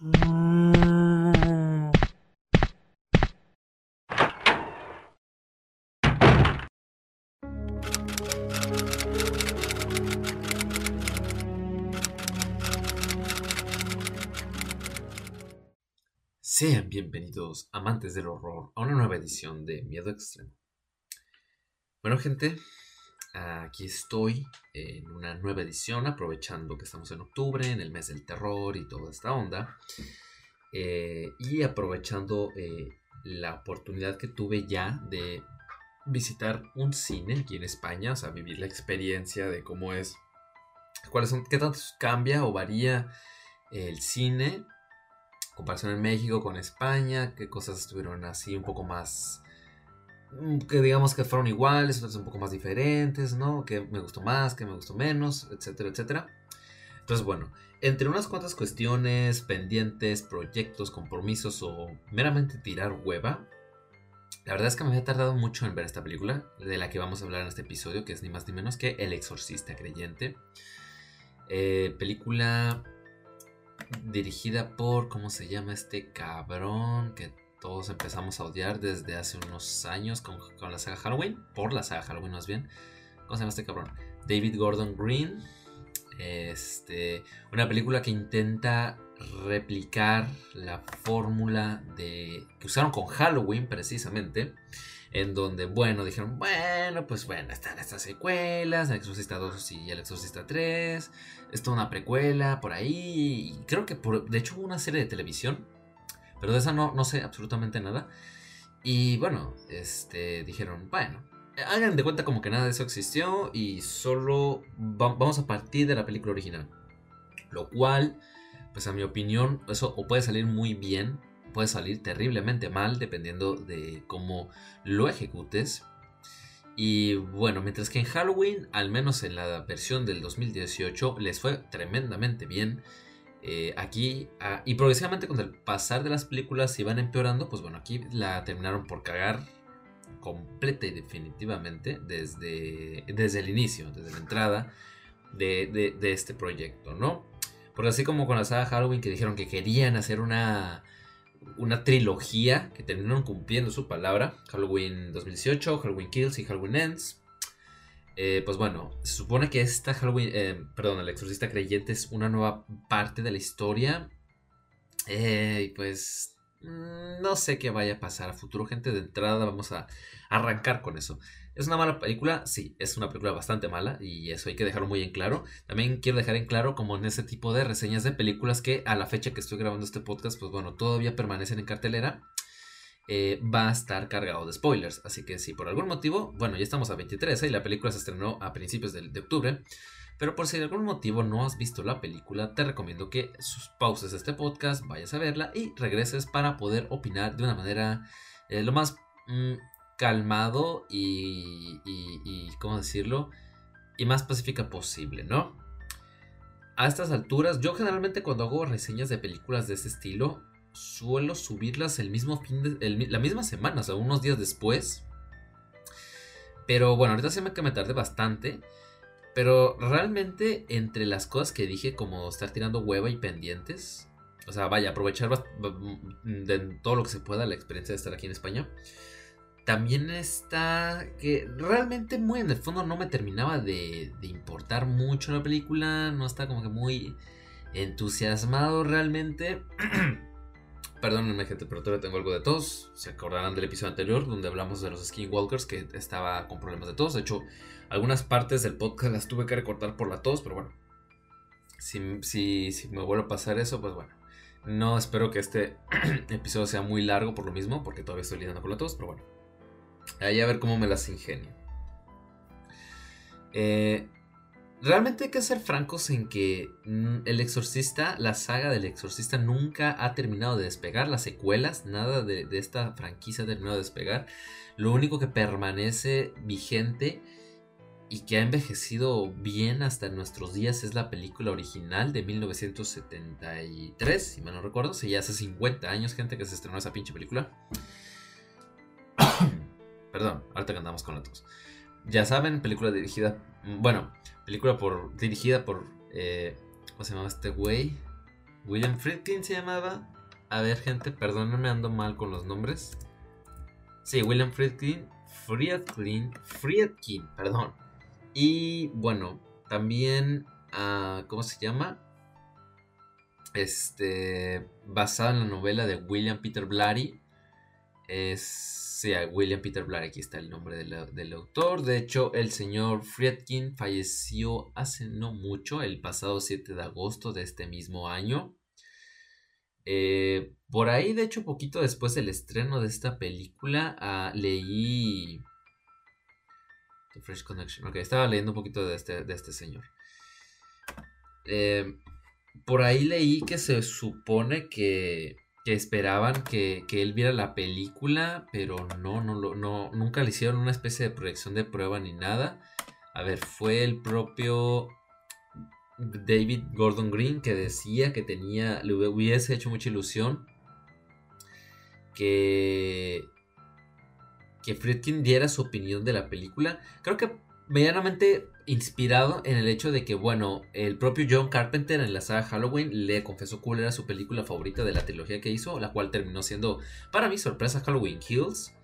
Sean bienvenidos, amantes del horror, a una nueva edición de Miedo Extremo. Bueno, gente, aquí estoy en una nueva edición, aprovechando que estamos en octubre, en el mes del terror y toda esta onda, eh, y aprovechando eh, la oportunidad que tuve ya de visitar un cine aquí en España, o sea, vivir la experiencia de cómo es, cuáles son, qué tanto cambia o varía el cine comparación en México con España, qué cosas estuvieron así un poco más, que digamos que fueron iguales, otras un poco más diferentes, ¿no? Que me gustó más, que me gustó menos, etcétera, etcétera. Entonces, bueno, entre unas cuantas cuestiones, pendientes, proyectos, compromisos o meramente tirar hueva, la verdad es que me había tardado mucho en ver esta película, de la que vamos a hablar en este episodio, que es ni más ni menos que El Exorcista Creyente. Eh, película dirigida por, ¿cómo se llama este cabrón? Que todos empezamos a odiar desde hace unos años con, la saga Halloween, por la saga Halloween más bien. ¿Cómo se llama este cabrón? David Gordon Green. Este, una película que intenta replicar la fórmula de que usaron con Halloween precisamente en donde, bueno, dijeron, bueno, pues bueno, están estas secuelas, El Exorcista 2 y El Exorcista 3, está una precuela por ahí, creo que por, de hecho hubo una serie de televisión, pero de esa no, no sé absolutamente nada. Y bueno, este, dijeron, bueno, hagan de cuenta como que nada de eso existió y solo vamos a partir de la película original. Lo cual, pues a mi opinión, eso puede salir muy bien puede salir terriblemente mal dependiendo de cómo lo ejecutes. Y bueno, mientras que en Halloween, al menos en la versión del 2018, les fue tremendamente bien. Eh, aquí, ah, y progresivamente con el pasar de las películas se iban empeorando, pues bueno, aquí la terminaron por cagar completa y definitivamente desde, desde el inicio, desde la entrada de, de este proyecto, ¿no? Porque así como con la saga Halloween que dijeron que querían hacer una una trilogía que terminaron cumpliendo su palabra. Halloween 2018, Halloween Kills y Halloween Ends. Eh, pues bueno, se supone que esta Halloween, eh, perdón, el exorcista creyente es una nueva parte de la historia. Eh, pues mm, no sé qué vaya a pasar a futuro, gente. De entrada vamos a arrancar con eso. ¿Es una mala película? Sí, es una película bastante mala y eso hay que dejarlo muy en claro. También quiero dejar en claro como en ese tipo de reseñas de películas que a la fecha que estoy grabando este podcast, pues bueno, todavía permanecen en cartelera. Eh, va a estar cargado de spoilers. Así que si por algún motivo, bueno, ya estamos a 23 ¿eh? y la película se estrenó a principios de, octubre. Pero por si de algún motivo no has visto la película, te recomiendo que pauses este podcast, vayas a verla y regreses para poder opinar de una manera eh, lo más mm, calmado y, y, ¿cómo decirlo? Y más pacífica posible, ¿no? A estas alturas, yo generalmente cuando hago reseñas de películas de ese estilo, suelo subirlas el mismo fin de, la misma semana, o sea, unos días después. Pero bueno, ahorita se me que me tardé bastante. Pero realmente entre las cosas que dije, como estar tirando hueva y pendientes, o sea, vaya, aprovechar de todo lo que se pueda la experiencia de estar aquí en España también está que realmente muy en el fondo no me terminaba de, importar mucho la película, no está como que muy entusiasmado realmente. Perdónenme gente, pero todavía tengo algo de tos. Se acordarán del episodio anterior donde hablamos de los Skinwalkers que estaba con problemas de tos. De hecho, algunas partes del podcast las tuve que recortar por la tos, pero bueno. Si, si, si me vuelve a pasar eso, pues bueno. No espero que este episodio sea muy largo por lo mismo, porque todavía estoy lidiando con la tos, pero bueno. Ahí a ver cómo me las ingenio. Eh, realmente hay que ser francos en que mm, El Exorcista, la saga del Exorcista nunca ha terminado de despegar. Las secuelas, nada de, esta franquicia ha terminado de despegar. Lo único que permanece vigente y que ha envejecido bien hasta nuestros días es la película original de 1973, si mal no recuerdo. Si ya hace 50 años, gente, que se estrenó esa pinche película. Perdón, ahorita que andamos con la Ya saben, película dirigida. Bueno, película por dirigida por. Eh, ¿Cómo se llama este güey? William Friedkin se llamaba. A ver, gente, perdónenme, ando mal con los nombres. Sí, William Friedkin. Friedkin. Friedkin, perdón. Y bueno, también. Uh, ¿Cómo se llama? Este. Basado en la novela de William Peter Blatty. Es Sí, William Peter Blatty, aquí está el nombre del, autor. De hecho, el señor Friedkin falleció hace no mucho, el pasado 7 de agosto de este mismo año. Eh, por ahí, de hecho, poquito después del estreno de esta película, ah, leí... The Fresh Connection. Ok, estaba leyendo un poquito de este, de este señor. Eh, por ahí leí que se supone que que esperaban que, él viera la película, pero no, no, no, nunca le hicieron una especie de proyección de prueba ni nada. A ver, fue el propio David Gordon Green que decía que tenía, le hubiese hecho mucha ilusión que, que Friedkin diera su opinión de la película. Creo que medianamente inspirado en el hecho de que, bueno, el propio John Carpenter en la saga Halloween le confesó cuál era su película favorita de la trilogía que hizo, la cual terminó siendo, para mi sorpresa, Halloween Kills.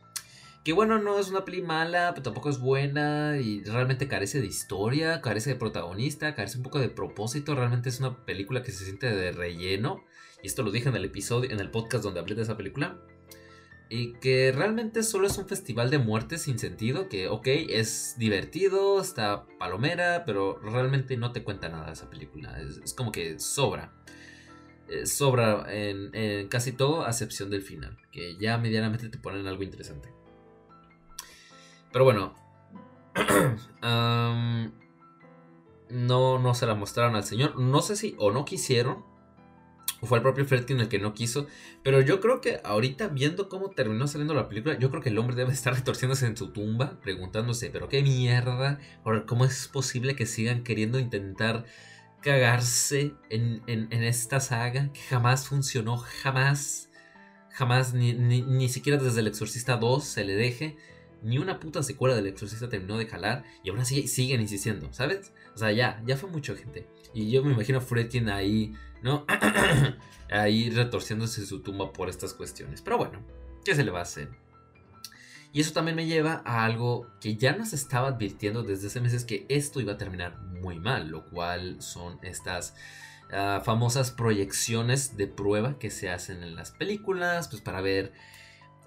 Que bueno, no es una peli mala, pero tampoco es buena y realmente carece de historia, carece de protagonista, carece un poco de propósito, realmente es una película que se siente de relleno. Y esto lo dije en el episodio, en el podcast donde hablé de esa película y que realmente solo es un festival de muerte sin sentido, que ok, es divertido, está palomera, pero realmente no te cuenta nada esa película, es, como que sobra. Eh, sobra en, casi todo, a excepción del final, que ya medianamente te ponen algo interesante. Pero bueno, no, no se la mostraron al señor, no sé si o no quisieron, fue el propio Fredkin el que no quiso. Pero yo creo que ahorita, viendo cómo terminó saliendo la película, yo creo que el hombre debe estar retorciéndose en su tumba, preguntándose, pero qué mierda, ¿cómo es posible que sigan queriendo intentar cagarse en, esta saga que jamás funcionó, jamás, jamás, ni, ni, siquiera desde el Exorcista 2 se le deje. Ni una puta secuela del Exorcista terminó de jalar y aún así siguen insistiendo, ¿sabes? O sea, ya, ya fue mucho gente. Y yo me imagino a Fredkin ahí ¿no? Ahí retorciéndose su tumba por estas cuestiones. Pero bueno, ¿qué se le va a hacer? Y eso también me lleva a algo que ya nos estaba advirtiendo desde hace meses que esto iba a terminar muy mal, lo cual son estas ah, famosas proyecciones de prueba que se hacen en las películas, pues para ver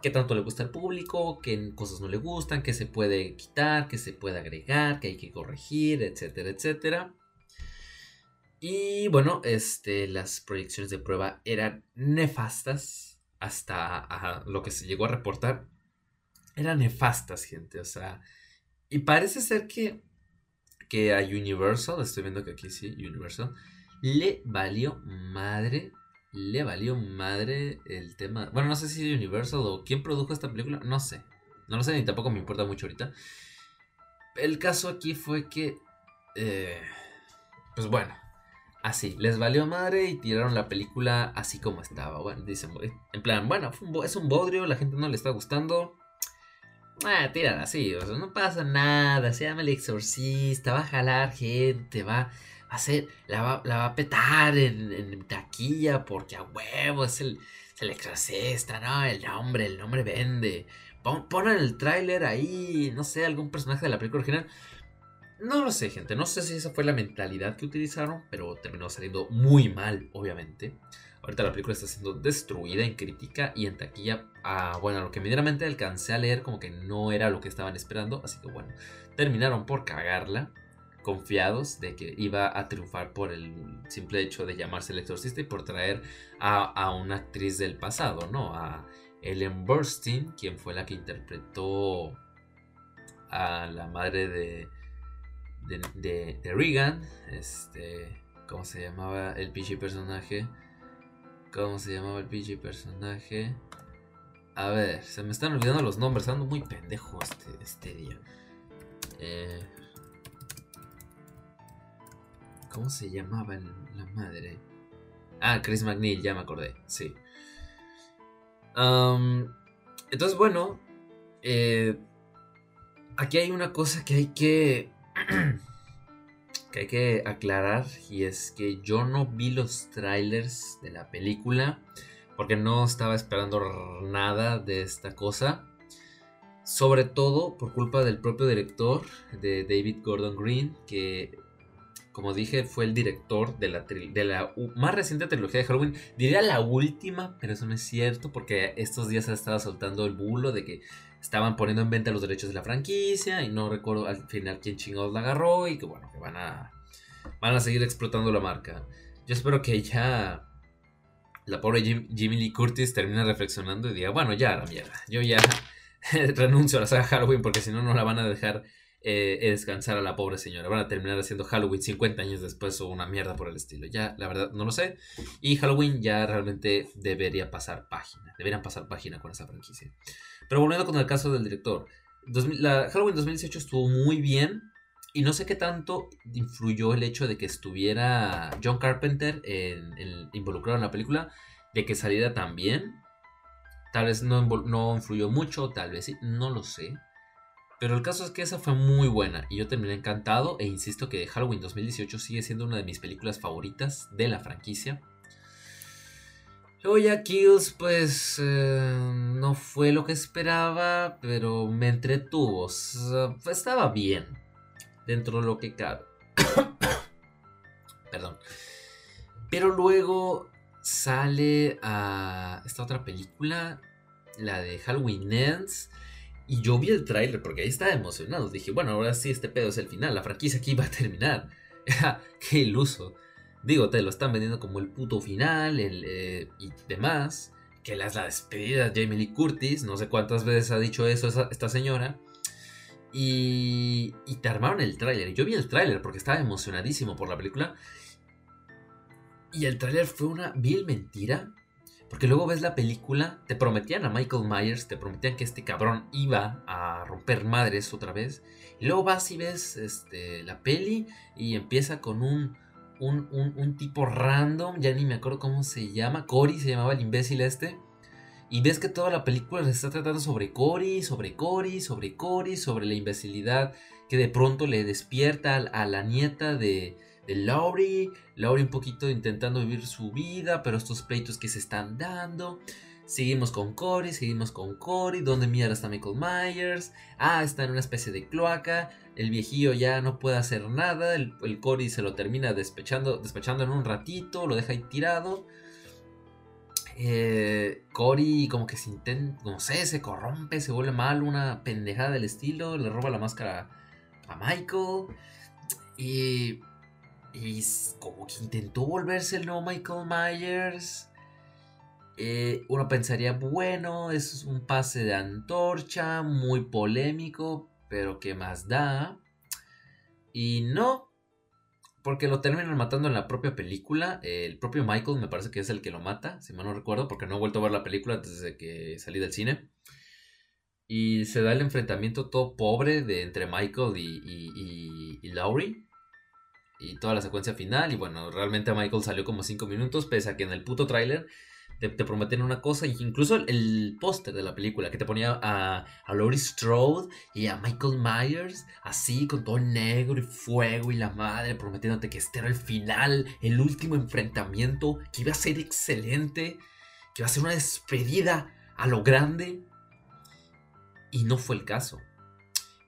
qué tanto le gusta al público, qué cosas no le gustan, qué se puede quitar, qué se puede agregar, qué hay que corregir, etcétera, etcétera. Y bueno, este, las proyecciones de prueba eran nefastas hasta lo que se llegó a reportar. Eran nefastas, gente. O sea, y parece ser que, que a Universal, estoy viendo que aquí sí, Universal, le valió madre. Le valió madre el tema. Bueno, no sé si Universal o quién produjo esta película, no sé. No lo sé ni tampoco me importa mucho ahorita. El caso aquí fue que. Eh, pues bueno, así, les valió madre y tiraron la película así como estaba. Bueno, dicen, en plan, bueno, es un bodrio, la gente no le está gustando. Ah, tiran así, o sea, no pasa nada, se llama el exorcista, va a jalar gente, va a hacer, la va, a petar en, taquilla porque a huevo es el, el exorcista, ¿no? El nombre, el nombre vende. Pon, ponen el tráiler ahí, no sé, algún personaje de la película original. No lo sé, gente. No sé si esa fue la mentalidad que utilizaron, pero terminó saliendo muy mal, obviamente. Ahorita la película está siendo destruida en crítica y en taquilla. Ah, bueno, lo que medianamente alcancé a leer como que no era lo que estaban esperando. Así que bueno, terminaron por cagarla. Confiados de que iba a triunfar por el simple hecho de llamarse el exorcista y por traer a, a una actriz del pasado, ¿no? A Ellen Burstyn, quien fue la que interpretó a la madre de de, de, Regan. Este. ¿Cómo se llamaba el PG personaje? ¿Cómo se llamaba el PG personaje? A ver, se me están olvidando los nombres, ando muy pendejo este, este día. Eh, ¿Cómo se llamaba la madre? Ah, Chris McNeil, ya me acordé, sí. entonces, bueno, eh, aquí hay una cosa que hay que que hay que aclarar y es que yo no vi los trailers de la película porque no estaba esperando nada de esta cosa. Sobre todo por culpa del propio director de David Gordon Green, que como dije fue el director de la, de la más reciente trilogía de Halloween. Diría la última, pero eso no es cierto porque estos días ha estado soltando el bulo de que estaban poniendo en venta los derechos de la franquicia y no recuerdo al final quién chingados la agarró y que bueno, que van a, van a seguir explotando la marca. Yo espero que ya la pobre Jimmy Lee Curtis termine reflexionando y diga, bueno, ya la mierda, yo ya renuncio a la saga Halloween porque si no, no la van a dejar eh, descansar a la pobre señora. Van a terminar haciendo Halloween 50 años después o una mierda por el estilo. Ya, la verdad, no lo sé. Y Halloween ya realmente debería pasar página. Deberían pasar página con esa franquicia. Pero volviendo con el caso del director. la Halloween 2018 estuvo muy bien. Y no sé qué tanto influyó el hecho de que estuviera John Carpenter involucrado en la película. De que saliera tan bien. Tal vez no, no influyó mucho, tal vez sí, no lo sé. Pero el caso es que esa fue muy buena y yo terminé encantado e insisto que Halloween 2018 sigue siendo una de mis películas favoritas de la franquicia. Luego ya Kills pues eh, no fue lo que esperaba, pero me entretuvo. estaba bien dentro de lo que cabe. Perdón. Pero luego sale a esta otra película, la de Halloween Ends y yo vi el tráiler porque ahí estaba emocionado. Dije, bueno, ahora sí este pedo es el final. La franquicia aquí va a terminar. Qué iluso. Digo, te lo están vendiendo como el puto final el, eh, y demás. Que es la despedida de Jamie Lee Curtis. No sé cuántas veces ha dicho eso esta señora. Y, y te armaron el tráiler. Yo vi el tráiler porque estaba emocionadísimo por la película. Y el tráiler fue una vil mentira porque luego ves la película, te prometían a Michael Myers, te prometían que este cabrón iba a romper madres otra vez. Y luego vas y ves este, la peli y empieza con un, un, un, tipo random, ya ni me acuerdo cómo se llama, Cory se llamaba el imbécil este. Y ves que toda la película se está tratando sobre Cory, sobre Cory, sobre Cory, sobre la imbecilidad que de pronto le despierta a la nieta de, de Laurie, Laurie un poquito intentando vivir su vida, pero estos pleitos que se están dando. Seguimos con Cory, seguimos con Cory. ¿Dónde mierda está Michael Myers? Ah, está en una especie de cloaca. El viejillo ya no puede hacer nada. El, Cory se lo termina despechando, despechando en un ratito, lo deja ahí tirado. Eh, Cory como que se intenta, no sé, se corrompe, se vuelve mal, una pendejada del estilo, le roba la máscara a Michael. Y y como que intentó volverse el nuevo Michael Myers. Eh, uno pensaría, bueno, es un pase de antorcha, muy polémico, pero ¿qué más da? Y no, porque lo terminan matando en la propia película. El propio Michael me parece que es el que lo mata, si mal no recuerdo, porque no he vuelto a ver la película desde que salí del cine. Y se da el enfrentamiento todo pobre de entre Michael y, y, y Laurie y toda la secuencia final. Y bueno, realmente Michael salió como 5 minutos, pese a que en el puto tráiler te, te, una cosa. Incluso el, póster de la película que te ponía a, a Laurie Strode y a Michael Myers, así con todo negro y fuego y la madre, prometiéndote que este era el final, el último enfrentamiento, que iba a ser excelente, que iba a ser una despedida a lo grande. Y no fue el caso.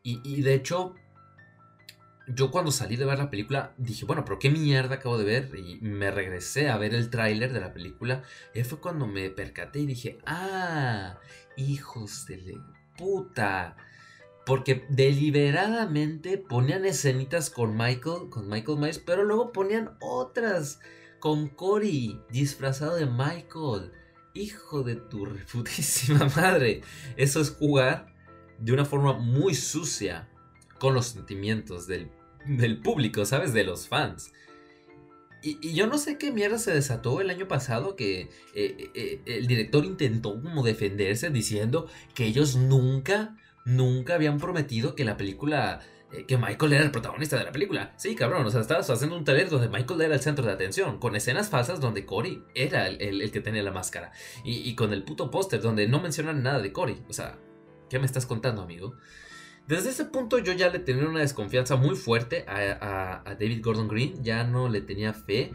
Y de hecho, yo cuando salí de ver la película dije, bueno, pero qué mierda acabo de ver. Y me regresé a ver el tráiler de la película. Y fue cuando me percaté y dije, ah, hijos de puta. Porque deliberadamente ponían escenitas con Michael, con Michael Myers, pero luego ponían otras con Cory disfrazado de Michael. Hijo de tu reputísima madre. Eso es jugar de una forma muy sucia con los sentimientos del del público, ¿sabes? De los fans. Y, yo no sé qué mierda se desató el año pasado que eh, eh, eh, el director intentó como defenderse diciendo que ellos nunca, nunca habían prometido que la película, que Michael era el protagonista de la película. Sí, cabrón, o sea, estabas haciendo un taller donde Michael era el centro de atención, con escenas falsas donde Cory era el, que tenía la máscara. Y, y con el puto póster donde no mencionan nada de Cory. O sea, ¿qué me estás contando, amigo? Desde ese punto yo ya le tenía una desconfianza muy fuerte a, David Gordon Green, ya no le tenía fe.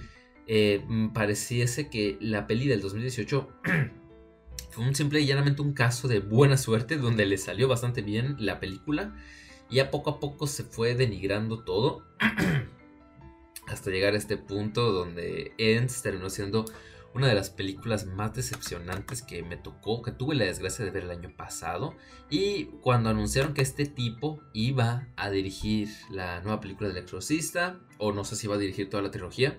Eh, pareciese que la peli del 2018 fue un simple y llanamente un caso de buena suerte donde le salió bastante bien la película y a poco a poco se fue denigrando todo hasta llegar a este punto donde Ends terminó siendo una de las películas más decepcionantes que me tocó, que tuve la desgracia de ver el año pasado. Y cuando anunciaron que este tipo iba a dirigir la nueva película del exorcista, o no sé si iba a dirigir toda la trilogía,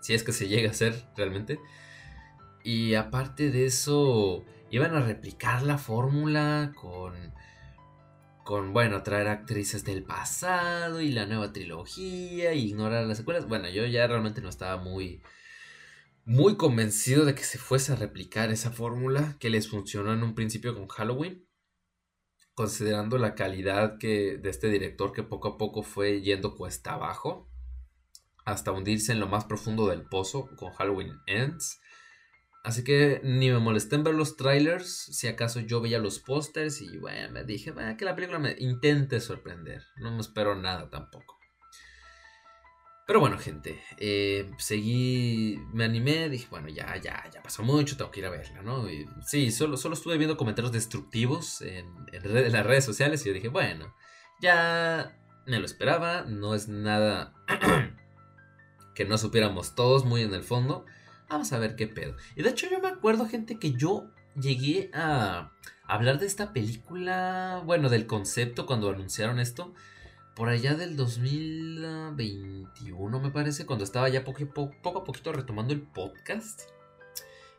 si es que se llega a hacer realmente. Y aparte de eso, iban a replicar la fórmula con con, bueno, traer actrices del pasado y la nueva trilogía y ignorar las secuelas. Bueno, yo ya realmente no estaba muy, muy convencido de que se fuese a replicar esa fórmula que les funcionó en un principio con Halloween, considerando la calidad que, de este director que poco a poco fue yendo cuesta abajo hasta hundirse en lo más profundo del pozo con Halloween Ends. Así que ni me molesté en ver los trailers, si acaso yo veía los pósters y bueno, me dije que la película me intente sorprender, no me espero nada tampoco. Pero bueno, gente, eh, seguí, me animé, dije, bueno, ya, ya, ya pasó mucho, tengo que ir a verla, ¿no? Y, sí, solo, solo estuve viendo comentarios destructivos en, las redes sociales y yo dije, bueno, ya me lo esperaba, no es nada que no supiéramos todos muy en el fondo. Vamos a ver qué pedo. Y de hecho yo me acuerdo, gente, que yo llegué a hablar de esta película, bueno, del concepto cuando anunciaron esto por allá del 2021, me parece, cuando estaba ya poco, poco a poquito retomando el podcast.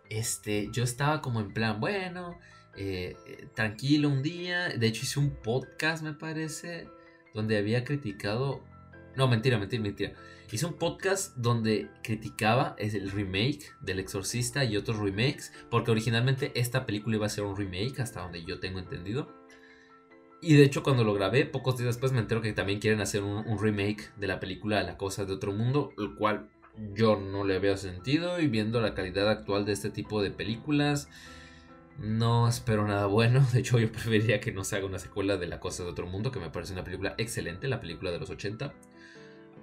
Este, yo estaba como en plan, bueno, eh, tranquilo un día. De hecho, hice un podcast, me parece, donde había criticado. No, mentira, mentira, mentira. Hice un podcast donde criticaba el remake del Exorcista y otros remakes, porque originalmente esta película iba a ser un remake, hasta donde yo tengo entendido. Y de hecho cuando lo grabé, pocos días después me entero que también quieren hacer un, remake de la película La Cosa de Otro Mundo, el cual yo no le veo sentido y viendo la calidad actual de este tipo de películas, no espero nada bueno. De hecho yo preferiría que no se haga una secuela de La Cosa de Otro Mundo, que me parece una película excelente, la película de los 80.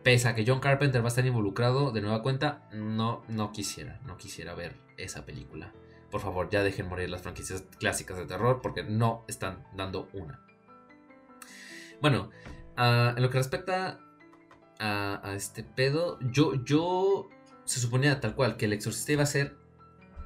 Pese a que John Carpenter va a estar involucrado de nueva cuenta, no, no quisiera, no quisiera ver esa película. Por favor, ya dejen morir las franquicias clásicas de terror porque no están dando una. Bueno, en lo que respecta a, este pedo, yo, yo se suponía tal cual que el exorcista iba a ser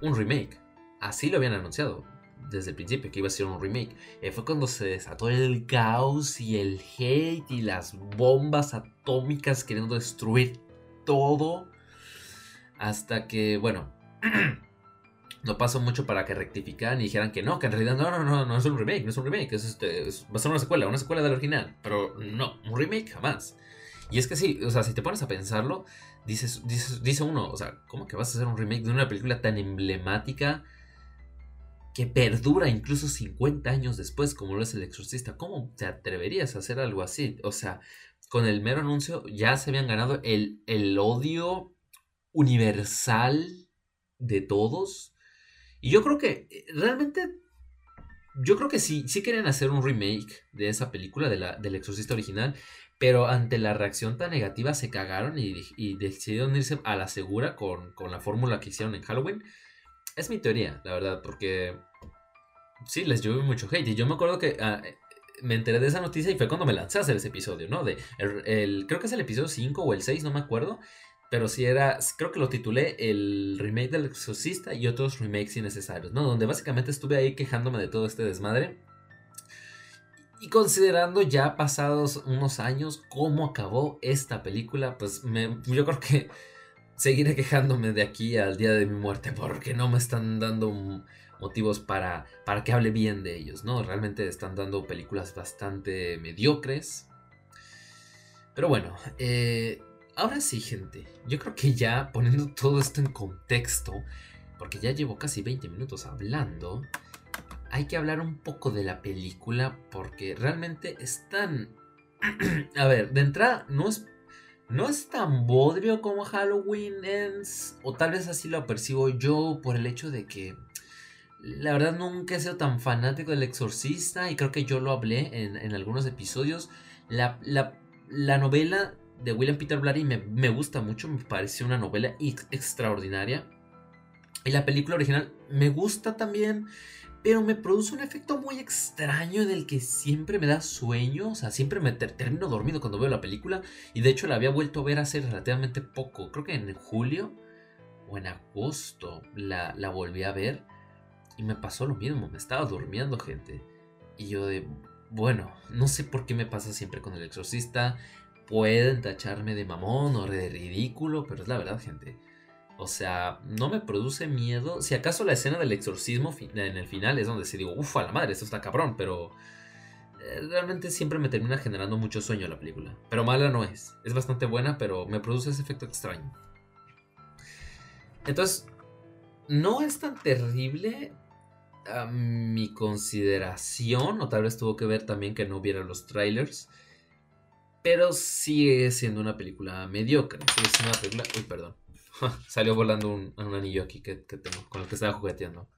un remake. Así lo habían anunciado desde el principio, que iba a ser un remake. Eh, fue cuando se desató el caos y el hate y las bombas atómicas queriendo destruir todo. Hasta que, bueno, no pasó mucho para que rectificaran y dijeran que no, que en realidad no, no, no, no es un remake, no es un remake, es este, va a ser una secuela, una secuela del original, pero no, un remake jamás. Y es que sí, o sea, si te pones a pensarlo, dices, dice uno, o sea, ¿cómo que vas a hacer un remake de una película tan emblemática que perdura incluso 50 años después, como lo es El Exorcista? ¿Cómo te atreverías a hacer algo así? O sea, con el mero anuncio ya se habían ganado el, el odio universal de todos y yo creo que eh, realmente. Yo creo que sí, sí querían hacer un remake de esa película, de la, del exorcista original, pero ante la reacción tan negativa se cagaron y, decidieron irse a la segura con, la fórmula que hicieron en Halloween. Es mi teoría, la verdad, porque sí, les llovió mucho hate. Y yo me acuerdo que ah, eh, me enteré de esa noticia y fue cuando me lancé a hacer ese episodio, ¿no? De el, creo que es el episodio 5 o el 6, no me acuerdo, pero sí era, creo que lo titulé el remake del exorcista y otros remakes innecesarios, ¿no? Donde básicamente estuve ahí quejándome de todo este desmadre. Y considerando ya pasados unos años cómo acabó esta película, pues me, yo creo que seguiré quejándome de aquí al día de mi muerte porque no me están dando motivos para, para que hable bien de ellos, ¿no? Realmente están dando películas bastante mediocres. Pero bueno, eh, Ahora sí, gente, yo creo que ya poniendo todo esto en contexto, porque ya llevo casi 20 minutos hablando, hay que hablar un poco de la película porque realmente es tan... A ver, de entrada no es, no es tan bodrio como Halloween Ends, o tal vez así lo percibo yo por el hecho de que La verdad nunca he sido tan fanático del exorcista y creo que yo lo hablé en, algunos episodios. La, novela de William Peter Blatty me, gusta mucho, me parece una novela extraordinaria. Y la película original me gusta también, pero me produce un efecto muy extraño en el que siempre me da sueño, o sea, siempre me termino dormido cuando veo la película. Y de hecho la había vuelto a ver hace relativamente poco, creo que en julio o en agosto la, la volví a ver. Y me pasó lo mismo, me estaba durmiendo gente. Y yo de, bueno, no sé por qué me pasa siempre con el exorcista. Pueden tacharme de mamón o de ridículo, pero es la verdad gente. O sea, no me produce miedo. Si acaso la escena del exorcismo en el final es donde se digo, ufa, la madre, esto está cabrón, pero eh, realmente siempre me termina generando mucho sueño la película. Pero mala no es. Es bastante buena, pero me produce ese efecto extraño. Entonces, no es tan terrible a mi consideración, o tal vez tuvo que ver también que no viera los trailers, pero sigue siendo una película mediocre. Sigue siendo una película. Uy, perdón. Salió volando un, anillo aquí que, tengo, con el que estaba jugueteando.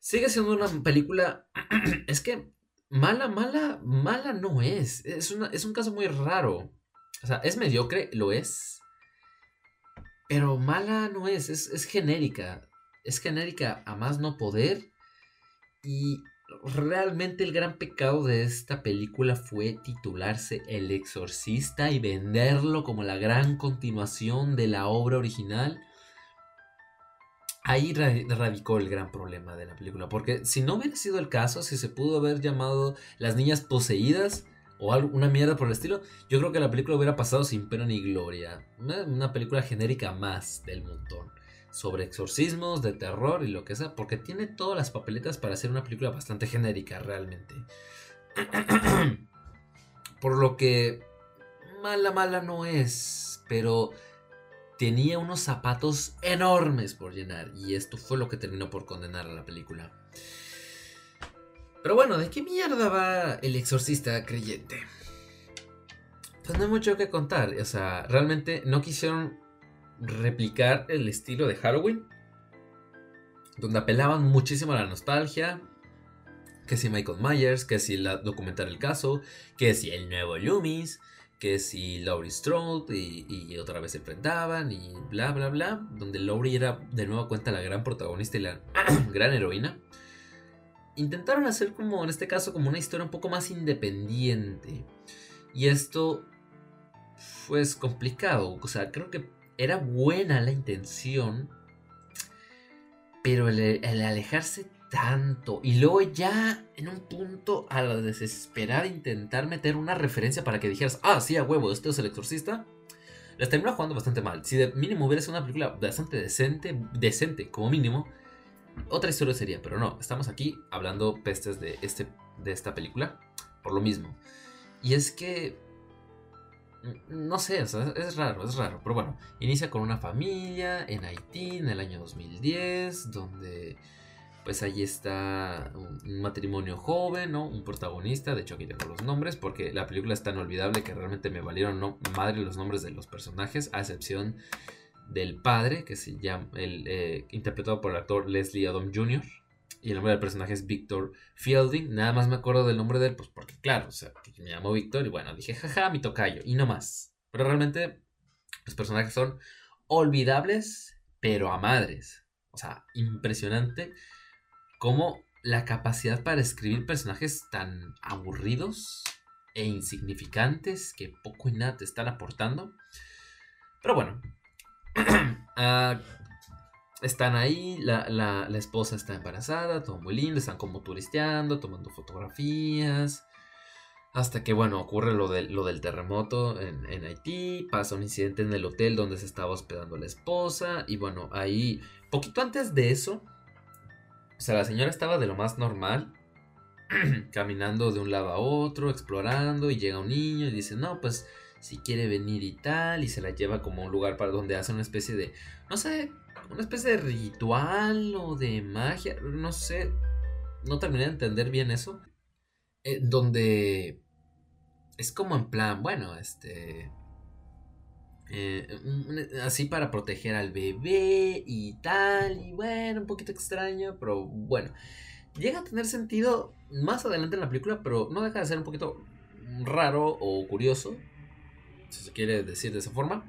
Sigue siendo una película. es que mala, mala, mala no es. Es, es un caso muy raro. O sea, es mediocre, lo es. Pero mala no es, es, es genérica. Es genérica a más no poder. Y realmente el gran pecado de esta película fue titularse El Exorcista y venderlo como la gran continuación de la obra original. Ahí radicó el gran problema de la película, porque si no hubiera sido el caso, si se pudo haber llamado Las Niñas Poseídas o alguna mierda por el estilo, yo creo que la película hubiera pasado sin pena ni gloria. una película genérica más del montón sobre exorcismos, de terror y lo que sea, porque tiene todas las papeletas para hacer una película bastante genérica realmente. Por lo que mala, mala no es, pero tenía unos zapatos enormes por llenar y esto fue lo que terminó por condenar a la película. Pero bueno, ¿de qué mierda va el exorcista creyente? Pues no hay mucho que contar, o sea, realmente no quisieron replicar el estilo de Halloween, donde apelaban muchísimo a la nostalgia, que si Michael Myers, que si la, documentar el caso, que si el nuevo Loomis, que si Laurie Strode y, otra vez se enfrentaban y bla bla bla, donde Laurie era de nuevo cuenta la gran protagonista y la gran heroína. Intentaron hacer como en este caso como una historia un poco más independiente. Y esto fue pues, complicado, o sea, creo que era buena la intención, pero el, alejarse tanto y luego ya en un punto a la desesperada intentar meter una referencia para que dijeras, ah, sí, a huevo, este es el exorcista, les terminó jugando bastante mal. Si de mínimo hubiera sido una película bastante decente, decente como mínimo, otra historia sería, pero no, estamos aquí hablando pestes de, este, de esta película por lo mismo. Y es que no sé, es raro, es raro. Pero bueno, inicia con una familia en Haití en el año 2010, donde pues ahí está un matrimonio joven. Un protagonista, de hecho aquí tengo los nombres, porque la película es tan olvidable que realmente me valieron no, madre los nombres de los personajes, a excepción del padre, que se llama, el, eh, interpretado por el actor Leslie Adam Jr., y el nombre del personaje es Victor Fielding. Nada más me acuerdo del nombre de él, pues porque claro, o sea, me llamo Victor y bueno, dije, jaja, mi tocayo, y no más. Pero realmente los personajes son olvidables, pero a madres. O sea, impresionante cómo la capacidad para escribir personajes tan aburridos e insignificantes que poco y nada te están aportando. Pero bueno, uh, están ahí, la, esposa está embarazada, todo muy lindo, están como turisteando, tomando fotografías. Hasta que, bueno, ocurre lo, lo del terremoto en, en, Haití, pasa un incidente en el hotel donde se estaba hospedando la esposa. Y bueno, ahí, poquito antes de eso, o sea, la señora estaba de lo más normal, caminando de un lado a otro, explorando, y llega un niño y dice, no, pues si quiere venir y tal, y se la lleva como a un lugar para donde hace una especie de, no sé, una especie de ritual o de magia, no sé, no terminé de entender bien eso, eh, donde es como en plan, bueno, este, Eh, así para proteger al bebé y tal. Y bueno, un poquito extraño, pero bueno. Llega a tener sentido más adelante en la película, pero no deja de ser un poquito raro o curioso, si se quiere decir de esa forma.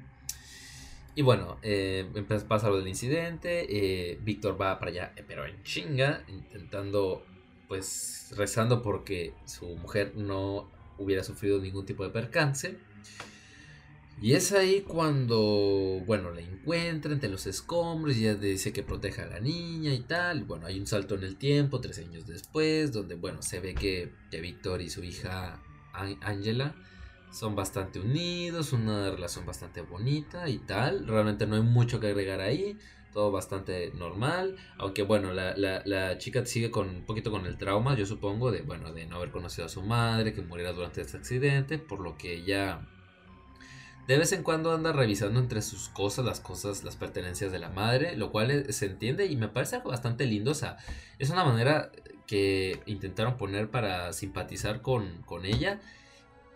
Y bueno, eh, pasa lo del incidente, eh, Víctor va para allá, pero en chinga, intentando, pues, rezando porque su mujer no hubiera sufrido ningún tipo de percance. Y es ahí cuando, bueno, la encuentra entre los escombros y ella dice que proteja a la niña y tal. Bueno, hay un salto en el tiempo, tres años después, donde, bueno, se ve que, que Víctor y su hija Angela son bastante unidos, una relación bastante bonita y tal. Realmente no hay mucho que agregar ahí, todo bastante normal. Aunque bueno, la, chica sigue con un poquito con el trauma, yo supongo, de bueno, de no haber conocido a su madre, que muriera durante este accidente, por lo que ella de vez en cuando anda revisando entre sus cosas, las cosas, las pertenencias de la madre, lo cual se entiende y me parece algo bastante lindo. O sea, es una manera que intentaron poner para simpatizar con, con ella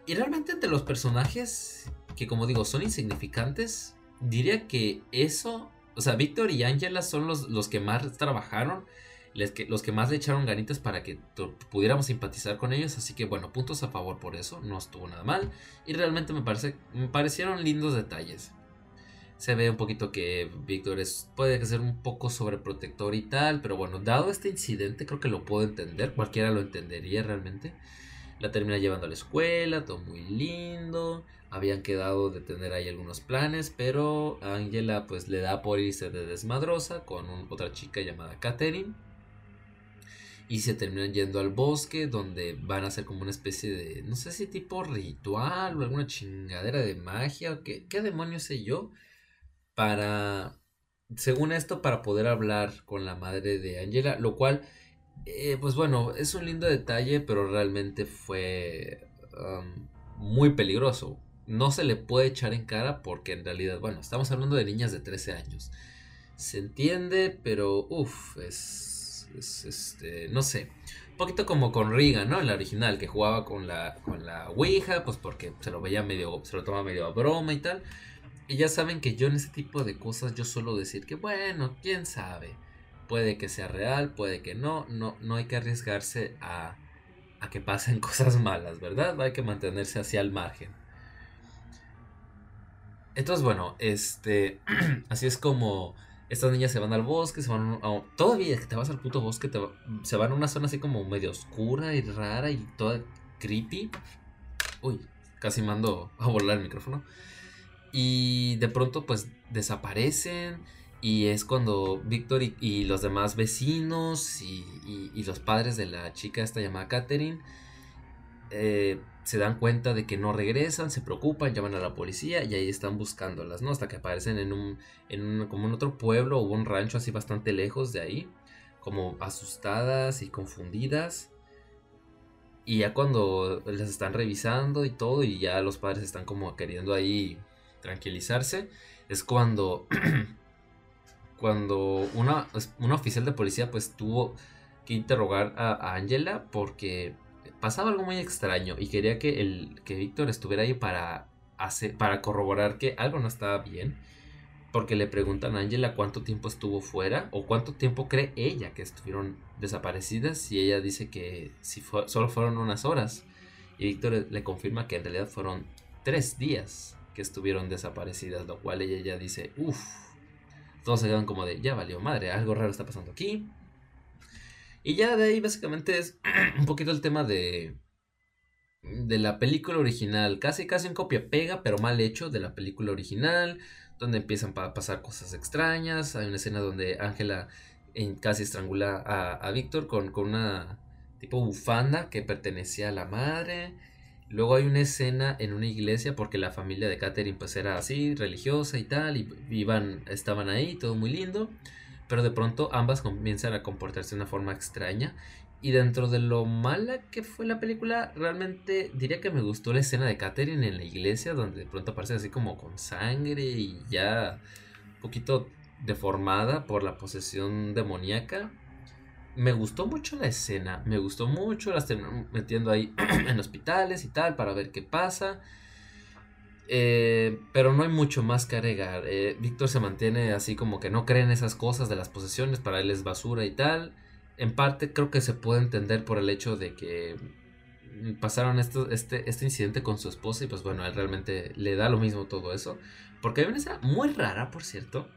y realmente entre los personajes que como digo son insignificantes, diría que eso, o sea, Víctor y Angela son los, los que más trabajaron, los que, los que más le echaron ganitas para que pudiéramos simpatizar con ellos, así que bueno, puntos a favor por eso, no estuvo nada mal y realmente me parece me parecieron lindos detalles. Se ve un poquito que Víctor puede ser un poco sobreprotector y tal, pero bueno, dado este incidente creo que lo puedo entender, cualquiera lo entendería realmente. La termina llevando a la escuela, todo muy lindo. Habían quedado de tener ahí algunos planes, pero Angela pues le da por irse de desmadrosa con otra chica llamada Katherine. Y se terminan yendo al bosque donde van a hacer como una especie de, no sé si tipo ritual o alguna chingadera de magia o qué, qué demonios sé yo. Para, según esto, para poder hablar con la madre de Angela, lo cual eh, pues bueno, es un lindo detalle, pero realmente fue muy peligroso. No se le puede echar en cara porque en realidad, bueno, estamos hablando de niñas de 13 años. Se entiende, pero uff, es, es, este, no sé. Un poquito como con Riga, ¿no? En la original, que jugaba con la, con la Ouija, pues porque se lo veía medio, se lo toma medio a broma y tal. Y ya saben que yo en ese tipo de cosas yo suelo decir que bueno, quién sabe puede que sea real, puede que no, no, no hay que arriesgarse a, a que pasen cosas malas, ¿verdad? Hay que mantenerse hacia el margen. Entonces, bueno, este, así es como estas niñas se van al bosque, se van a, todavía que te vas al puto bosque, se van a una zona así como medio oscura y rara y toda creepy. Uy, casi mando a volar el micrófono. Y de pronto pues desaparecen y es cuando Víctor y, los demás vecinos y, los padres de la chica esta llamada Catherine eh, se dan cuenta de que no regresan, se preocupan, llaman a la policía y ahí están buscándolas, ¿no? Hasta que aparecen en un, en como en otro pueblo o un rancho así bastante lejos de ahí, como asustadas y confundidas. Y ya cuando las están revisando y todo y ya los padres están como queriendo ahí tranquilizarse, es cuando cuando una, una oficial de policía pues tuvo que interrogar a, Angela porque pasaba algo muy extraño y quería que, que Víctor estuviera ahí para, hacer, para corroborar que algo no estaba bien. Porque le preguntan a Angela cuánto tiempo estuvo fuera o cuánto tiempo cree ella que estuvieron desaparecidas y ella dice que si solo fueron unas horas. Y Víctor le confirma que en realidad fueron tres días que estuvieron desaparecidas, lo cual ella ya dice, uff, todos se quedan como de, ya valió madre, algo raro está pasando aquí. Y ya de ahí básicamente es un poquito el tema de, de la película original, casi casi un copia pega, pero mal hecho de la película original, donde empiezan a pasar cosas extrañas. Hay una escena donde Ángela casi estrangula a, a Víctor con, con, una tipo bufanda que pertenecía a la madre. Luego hay una escena en una iglesia porque la familia de Catherine pues era así, religiosa y tal, y iban, estaban ahí, todo muy lindo, pero de pronto ambas comienzan a comportarse de una forma extraña. Y dentro de lo mala que fue la película, realmente diría que me gustó la escena de Catherine en la iglesia, donde de pronto aparece así como con sangre y ya un poquito deformada por la posesión demoníaca me gustó mucho la escena, me gustó mucho, las metiendo ahí en hospitales y tal para ver qué pasa. Eh, pero no hay mucho más que agregar. Eh, Víctor se mantiene así como que no cree en esas cosas de las posesiones, para él es basura y tal. En parte creo que se puede entender por el hecho de que pasaron este, este incidente con su esposa y pues bueno, él realmente le da lo mismo todo eso. Porque hay una escena muy rara, por cierto.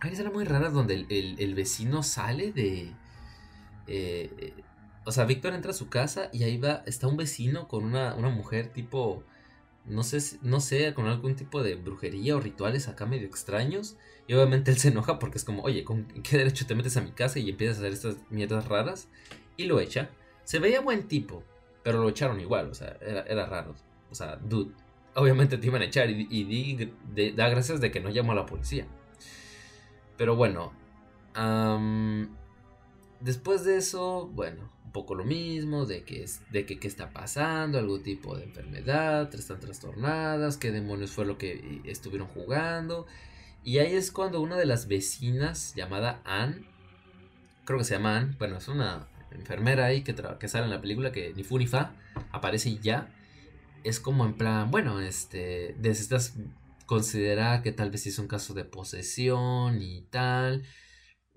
Hay una escena muy rara donde el, vecino sale de... Eh, o sea, Víctor entra a su casa y ahí va, está un vecino con una, una mujer tipo no sé, no sé, con algún tipo de brujería o rituales acá medio extraños. Y obviamente él se enoja porque es como, oye, ¿con qué derecho te metes a mi casa y empiezas a hacer estas mierdas raras? Y lo echa. Se veía buen tipo, pero lo echaron igual, o sea, era, raro. O sea, dude, obviamente te iban a echar y, da gracias de que no llamó a la policía. Pero bueno, después de eso, bueno, un poco lo mismo, de que, de que qué está pasando, algún tipo de enfermedad, están trastornadas, qué demonios fue lo que estuvieron jugando. Y ahí es cuando una de las vecinas llamada Anne, creo que se llama Anne, bueno, es una enfermera ahí que, que sale en la película que ni fu ni fa, aparece y ya. Es como en plan, bueno, este, necesitas considerar que tal vez es un caso de posesión y tal.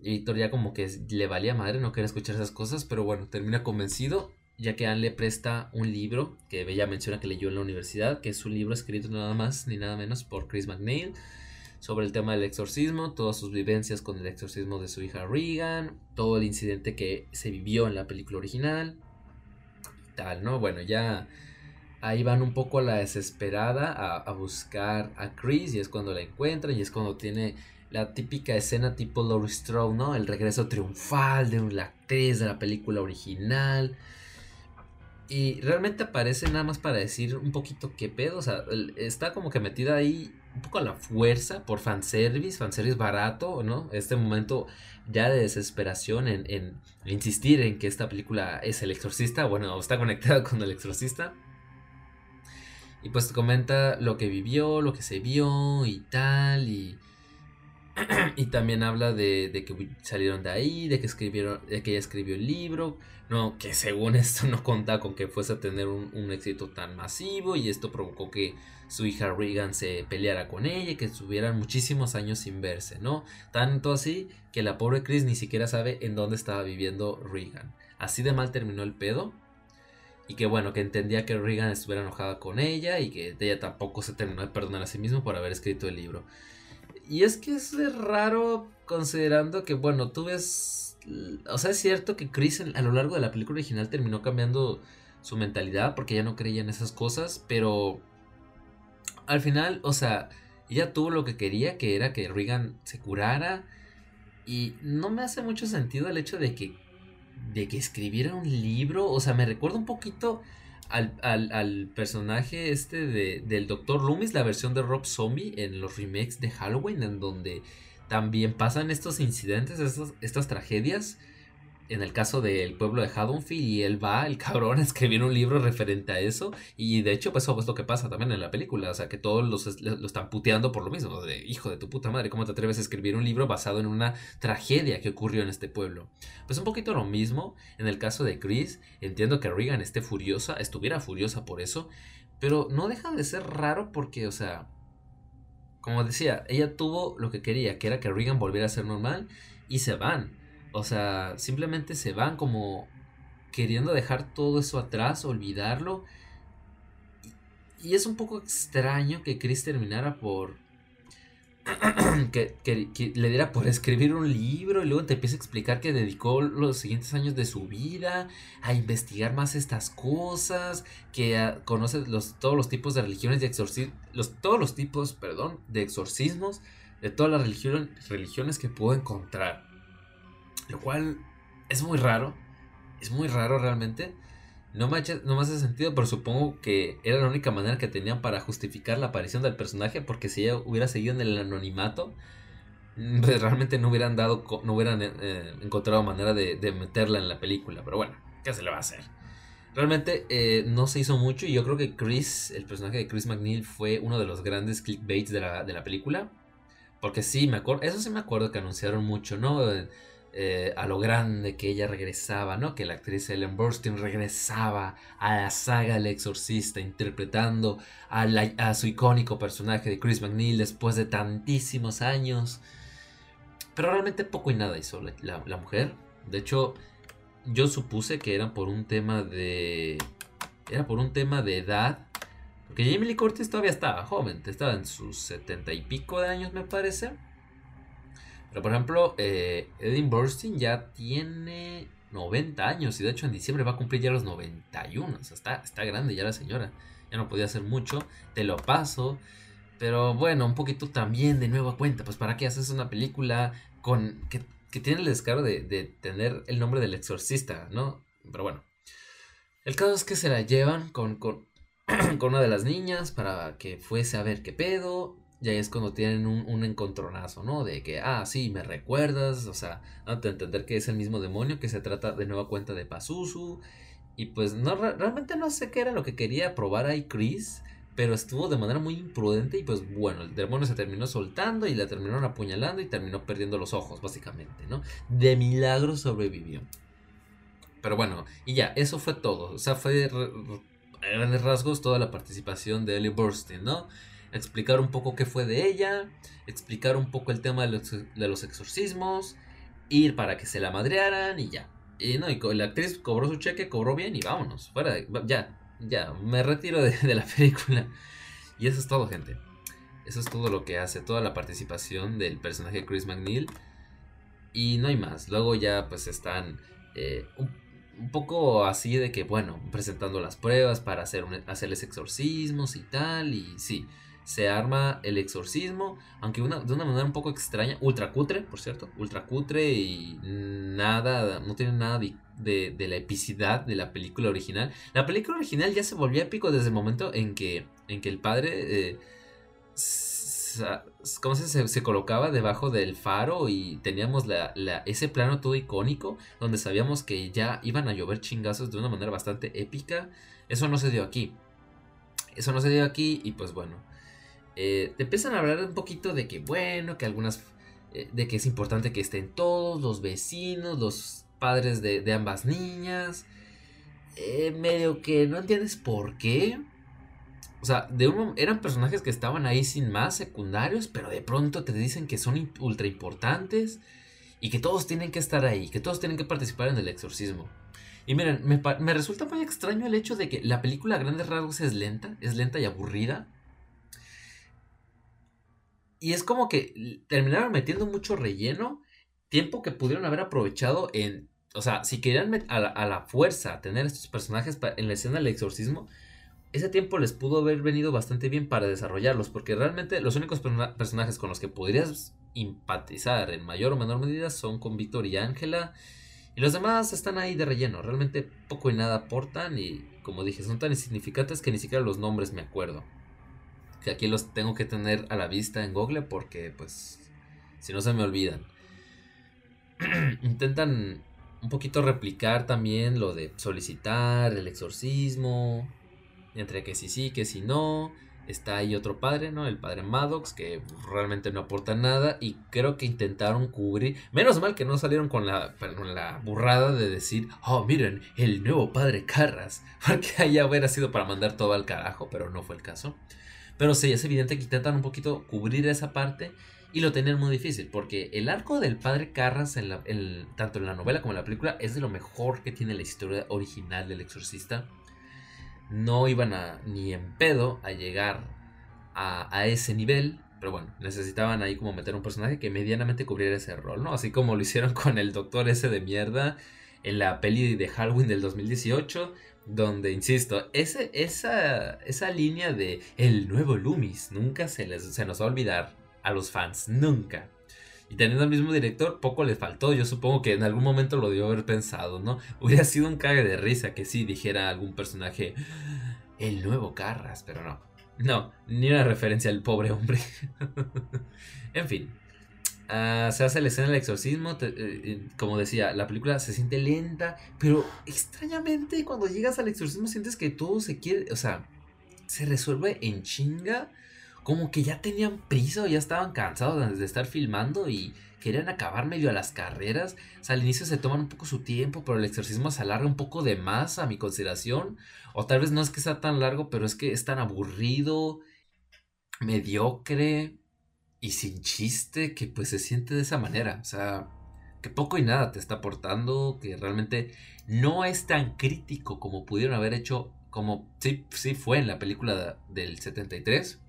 Víctor ya como que le valía madre, no quería escuchar esas cosas, pero bueno, termina convencido, ya que Anne le presta un libro que ella menciona que leyó en la universidad, que es un libro escrito nada más ni nada menos por Chris McNeil, sobre el tema del exorcismo, todas sus vivencias con el exorcismo de su hija Regan, todo el incidente que se vivió en la película original, tal, ¿no? Bueno, ya ahí van un poco a la desesperada a, a buscar a Chris y es cuando la encuentra y es cuando tiene la típica escena tipo Laurie Strode, ¿no? El regreso triunfal de la actriz de la película original. Y realmente aparece nada más para decir un poquito qué pedo. O sea, está como que metida ahí un poco a la fuerza por fanservice, fanservice barato, ¿no? Este momento ya de desesperación en, insistir en que esta película es el exorcista, bueno, está conectada con el exorcista. Y pues comenta lo que vivió, lo que se vio y tal, y y también habla de, que salieron de ahí, de que escribieron, de que ella escribió el libro, no, que según esto no contaba con que fuese a tener un, éxito tan masivo y esto provocó que su hija Regan se peleara con ella y que estuvieran muchísimos años sin verse, ¿no? Tanto así que la pobre Chris ni siquiera sabe en dónde estaba viviendo Regan. Así de mal terminó el pedo. Y que bueno, que entendía que Regan estuviera enojada con ella y que ella tampoco se terminó de perdonar a sí mismo por haber escrito el libro. Y es que es raro considerando que, bueno, tú ves... O sea, es cierto que Chris a lo largo de la película original terminó cambiando su mentalidad porque ya no creía en esas cosas, pero al final, o sea, ella tuvo lo que quería, que era que Regan se curara. Y no me hace mucho sentido el hecho de que, de que escribiera un libro. O sea, me recuerda un poquito al, personaje este de, del Dr. Loomis, la versión de Rob Zombie en los remakes de Halloween, en donde también pasan estos incidentes, estas tragedias en el caso del pueblo de Haddonfield y él va, el cabrón, a escribir un libro referente a eso y de hecho pues eso es lo que pasa también en la película, o sea que todos los, lo están puteando por lo mismo, de hijo de tu puta madre, ¿cómo te atreves a escribir un libro basado en una tragedia que ocurrió en este pueblo? Pues un poquito lo mismo en el caso de Chris, entiendo que Regan esté furiosa, estuviera furiosa por eso, pero no deja de ser raro porque, o sea, como decía, ella tuvo lo que quería, que era que Regan volviera a ser normal y se van. O sea, simplemente se van como queriendo dejar todo eso atrás, olvidarlo. Y, es un poco extraño que Chris terminara por... que, le diera por escribir un libro y luego te empieza a explicar que dedicó los siguientes años de su vida a investigar más estas cosas, que ah, conoce todos los tipos de religiones y exorcismos, todos los tipos, perdón, de exorcismos de todas las religiones que pudo encontrar. Lo cual es muy raro. Es muy raro realmente. No me, no me hace sentido, pero supongo que era la única manera que tenían para justificar la aparición del personaje. Porque si ella hubiera seguido en el anonimato, mm, pues realmente no hubieran dado, no hubieran eh, eh, encontrado manera de, meterla en la película. Pero bueno, ¿qué se le va a hacer? Realmente eh, no se hizo mucho y yo creo que Chris, el personaje de Chris McNeil, fue uno de los grandes clickbaits de la, de la película. Porque sí, me acuerdo, eso sí me acuerdo que anunciaron mucho, ¿no? Eh, a lo grande que ella regresaba, ¿no? Que la actriz Ellen Burstyn regresaba a la saga El Exorcista, interpretando a, su icónico personaje de Chris McNeil después de tantísimos años. Pero realmente poco y nada hizo la, la mujer. De hecho, yo supuse que era por un tema de. Era por un tema de edad. Porque Jamie Lee Curtis todavía estaba joven, estaba en sus setenta y pico de años, me parece. Pero por ejemplo, eh, Eddie Burstyn ya tiene 90 años y de hecho en diciembre va a cumplir ya los 91. O sea, está, está grande ya la señora. Ya no podía hacer mucho. Te lo paso. Pero bueno, un poquito también de nueva cuenta. Pues para qué haces una película con que, tiene el descaro de, de, tener el nombre del exorcista, ¿no? Pero bueno. El caso es que se la llevan con, con, con una de las niñas para que fuese a ver qué pedo. Y ahí es cuando tienen un, encontronazo, ¿no? De que, ah, sí, me recuerdas, o sea, dándote a entender que es el mismo demonio, que se trata de nueva cuenta de Pazuzu. Y pues no, realmente no sé qué era lo que quería probar ahí Chris, pero estuvo de manera muy imprudente y pues bueno, el demonio se terminó soltando y la terminaron apuñalando y terminó perdiendo los ojos, básicamente, ¿no? De milagro sobrevivió. Pero bueno, y ya, eso fue todo. O sea, fue a grandes rasgos toda la participación de Ellie Burstyn, ¿no? Explicar un poco qué fue de ella, explicar un poco el tema de los, exorcismos, ir para que se la madrearan y ya. Y no, y la actriz cobró su cheque, cobró bien y vámonos, fuera, ya, ya, me retiro de, de la película. Y eso es todo, gente. Eso es todo lo que hace, toda la participación del personaje de Chris McNeil. Y no hay más. Luego ya pues están eh, un, poco así de que, bueno, presentando las pruebas para hacer hacerles exorcismos y tal. Y sí, se arma el exorcismo, aunque una, de una manera un poco extraña, ultra cutre, por cierto, ultra cutre y nada, no tiene nada de, la epicidad de la película original. La película original ya se volvió épico desde el momento en que, en que el padre... Eh, ¿cómo se, se, colocaba debajo del faro y teníamos la, ese plano todo icónico donde sabíamos que ya iban a llover chingazos de una manera bastante épica. Eso no se dio aquí. Eso no se dio aquí y pues bueno, eh, te empiezan a hablar un poquito de que, bueno, que algunas, eh, de que es importante que estén todos, los vecinos, los padres de, ambas niñas. Eh, medio que no entiendes por qué. O sea, de uno, eran personajes que estaban ahí sin más, secundarios, pero de pronto te dicen que son ultra importantes y que todos tienen que estar ahí, que todos tienen que participar en el exorcismo. Y miren, me, me resulta muy extraño el hecho de que la película a grandes rasgos es lenta, es lenta y aburrida. Y es como que terminaron metiendo mucho relleno, tiempo que pudieron haber aprovechado en, o sea, si querían a la, a la fuerza tener estos personajes en la escena del exorcismo, ese tiempo les pudo haber venido bastante bien para desarrollarlos, porque realmente los únicos personajes con los que podrías empatizar en mayor o menor medida son con Víctor y Ángela, y los demás están ahí de relleno, realmente poco y nada aportan, y como dije, son tan insignificantes que ni siquiera los nombres me acuerdo que aquí los tengo que tener a la vista en Google porque pues si no se me olvidan. Intentan un poquito replicar también lo de solicitar el exorcismo, entre que sí sí, que sí no. Está ahí otro padre, ¿no? El padre Maddox, que realmente no aporta nada. Y creo que intentaron cubrir. Menos mal que no salieron con la, con la burrada de decir, oh, miren, el nuevo padre Carras. Porque ahí hubiera sido para mandar todo al carajo, pero no fue el caso. Pero sí, es evidente que intentan un poquito cubrir esa parte y lo tenían muy difícil, porque el arco del padre Carras, en la, tanto en la novela como en la película, es de lo mejor que tiene la historia original del exorcista. No iban a, ni en pedo a llegar a, a ese nivel, pero bueno, necesitaban ahí como meter un personaje que medianamente cubriera ese rol, ¿no? Así como lo hicieron con el doctor ese de mierda en la peli de Halloween del 2018 donde, insisto, esa, esa línea de el nuevo Loomis nunca se, les, se nos va a olvidar a los fans, nunca. Y teniendo al mismo director, poco le faltó. Yo supongo que en algún momento lo dio haber pensado, ¿no? Hubiera sido un cague de risa que sí dijera algún personaje el nuevo Carras, pero no. No, ni una referencia al pobre hombre. en fin, Ah, se hace la escena del exorcismo, eh, eh, como decía, la película se siente lenta, pero extrañamente cuando llegas al exorcismo sientes que todo se quiere, o sea, se resuelve en chinga, como que ya tenían prisa o ya estaban cansados de estar filmando y querían acabar medio a las carreras. O sea, al inicio se toman un poco su tiempo, pero el exorcismo se alarga un poco de más a mi consideración. O tal vez no es que sea tan largo, pero es que es tan aburrido, mediocre y sin chiste que pues se siente de esa manera. O sea, que poco y nada te está aportando, que realmente no es tan crítico como pudieron haber hecho, como sí, sí fue en la película del 73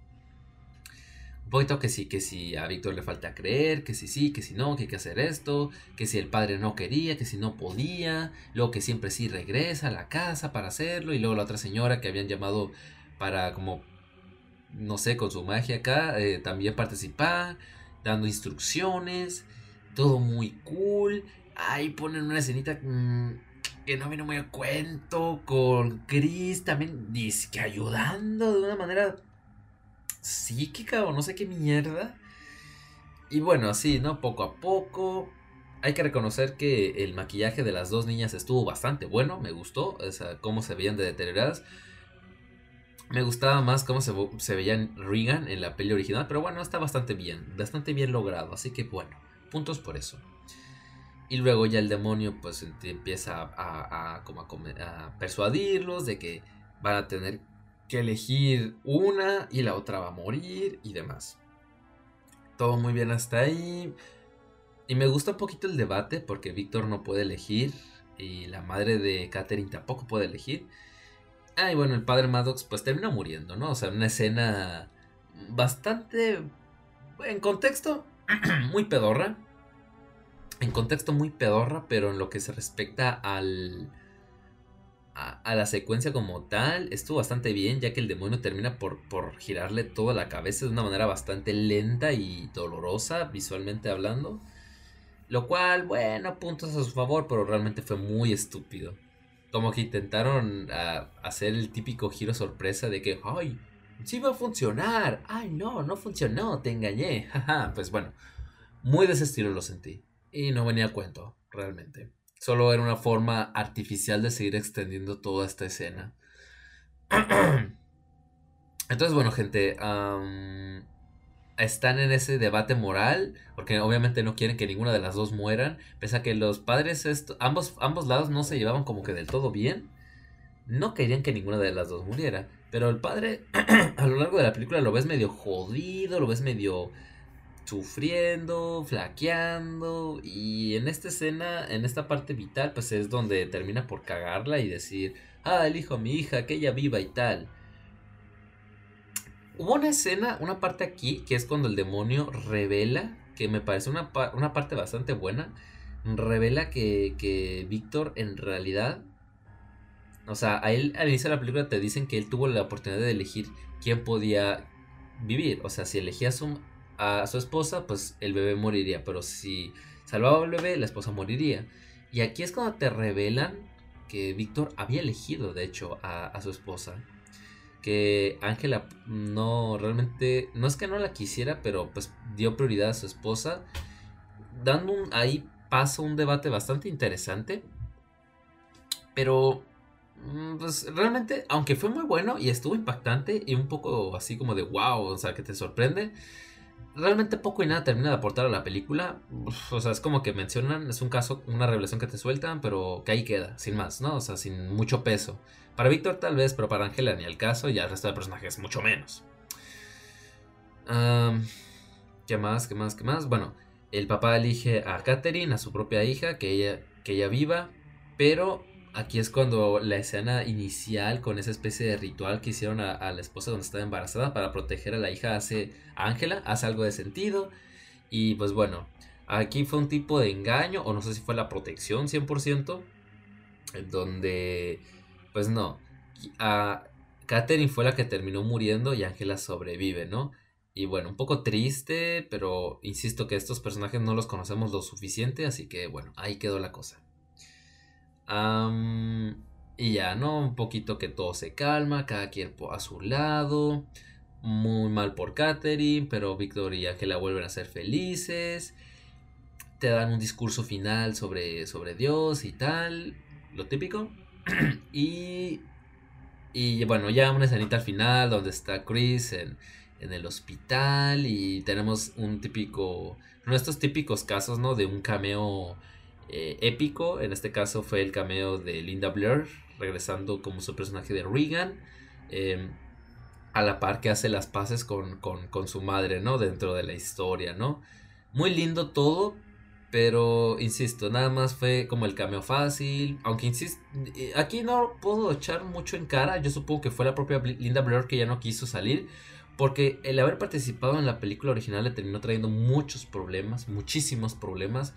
poquito que sí, que si a Víctor le falta creer, que si sí, que si no, que hay que hacer esto, que si el padre no quería, que si no podía, luego que siempre sí regresa a la casa para hacerlo, y luego la otra señora que habían llamado para como, no sé, con su magia acá, eh, también participar, dando instrucciones, todo muy cool. Ahí ponen una escenita mm, que no viene muy a cuento, con Chris también, dice que ayudando de una manera psíquica o no sé qué mierda. Y bueno, así, ¿no? Poco a poco. Hay que reconocer que el maquillaje de las dos niñas estuvo bastante bueno, me gustó, o cómo se veían de deterioradas. Me gustaba más cómo se, se veían Regan en la peli original, pero bueno, está bastante bien, bastante bien logrado, así que bueno, puntos por eso. Y luego ya el demonio pues empieza a, a, como a persuadirlos de que van a tener que elegir una y la otra va a morir y demás. Todo muy bien hasta ahí. Y me gusta un poquito el debate porque Víctor no puede elegir y la madre de Catherine tampoco puede elegir. Ah, y bueno, el padre Maddox pues termina muriendo, ¿no? O sea, una escena bastante... En contexto, muy pedorra. En contexto muy pedorra, pero en lo que se respecta al a, la secuencia como tal estuvo bastante bien, ya que el demonio termina por, por girarle toda la cabeza de una manera bastante lenta y dolorosa, visualmente hablando. Lo cual, bueno, puntos a su favor, pero realmente fue muy estúpido. Como que intentaron ah, hacer el típico giro sorpresa de que, ay, sí va a funcionar. Ay, no, no funcionó, te engañé. pues bueno, muy de ese estilo lo sentí. Y no venía a cuento, realmente. Solo era una forma artificial de seguir extendiendo toda esta escena. Entonces, bueno, gente, están en ese debate moral, porque obviamente no quieren que ninguna de las dos mueran, pese a que los padres, ambos, ambos lados no se llevaban como que del todo bien, no querían que ninguna de las dos muriera. Pero el padre, a lo largo de la película, lo ves medio jodido, lo ves medio sufriendo, flaqueando y en esta escena, en esta parte vital, pues es donde termina por cagarla y decir, ah, el hijo mi hija, que ella viva y tal. Hubo una escena, una parte aquí, que es cuando el demonio revela, que me parece una, una parte bastante buena, revela que, que Víctor en realidad, o sea, a él al inicio de la película te dicen que él tuvo la oportunidad de elegir quién podía vivir, o sea, si elegía su, a su esposa, pues el bebé moriría. Pero si salvaba al bebé, la esposa moriría. Y aquí es cuando te revelan que Víctor había elegido, de hecho, a, su esposa. Que Ángela no realmente, no es que no la quisiera, pero pues dio prioridad a su esposa. Dando un, ahí paso un debate bastante interesante. Pero mm, pues realmente, aunque fue muy bueno y estuvo impactante y un poco así como de wow, o sea, que te sorprende, realmente poco y nada termina de aportar a la película. o sea, es como que mencionan, es un caso, una revelación que te sueltan, pero que ahí queda, sin más, ¿no? O sea, sin mucho peso. Para Víctor tal vez, pero para Ángela ni el caso y al resto de personajes mucho menos. ¿Qué más? ¿Qué más? ¿Qué más? Bueno, el papá elige a Katherine, a su propia hija, que ella, que ella viva, pero aquí es cuando la escena inicial con esa especie de ritual que hicieron a, la esposa donde estaba embarazada para proteger a la hija hace Ángela, hace algo de sentido. Y pues bueno, aquí fue un tipo de engaño, o no sé si fue la protección 100%, donde, pues no, a Catherine fue la que terminó muriendo y Ángela sobrevive, ¿no? Y bueno, un poco triste, pero insisto que estos personajes no los conocemos lo suficiente, así que bueno, ahí quedó la cosa y ya, ¿no? Un poquito que todo se calma, cada quien a su lado. Muy mal por Katherine, pero Victor y Ángela vuelven a ser felices. Te dan un discurso final sobre, sobre Dios y tal, lo típico. y, y bueno, ya una escenita al final donde está Chris en, en el hospital y tenemos un típico, de estos típicos casos, ¿no? De un cameo eh, épico, en este caso fue el cameo de Linda Blair, regresando como su personaje de Regan, em, a la par que hace las paces con, con, su madre, ¿no? Dentro de la historia, ¿no? Muy lindo todo, pero, insisto, nada más fue como el cameo fácil. Aunque, insisto, eh, aquí no puedo echar mucho en cara. Yo supongo que fue la propia Linda Blair que ya no quiso salir. Porque el haber participado en la película original le terminó trayendo muchos problemas, muchísimos problemas.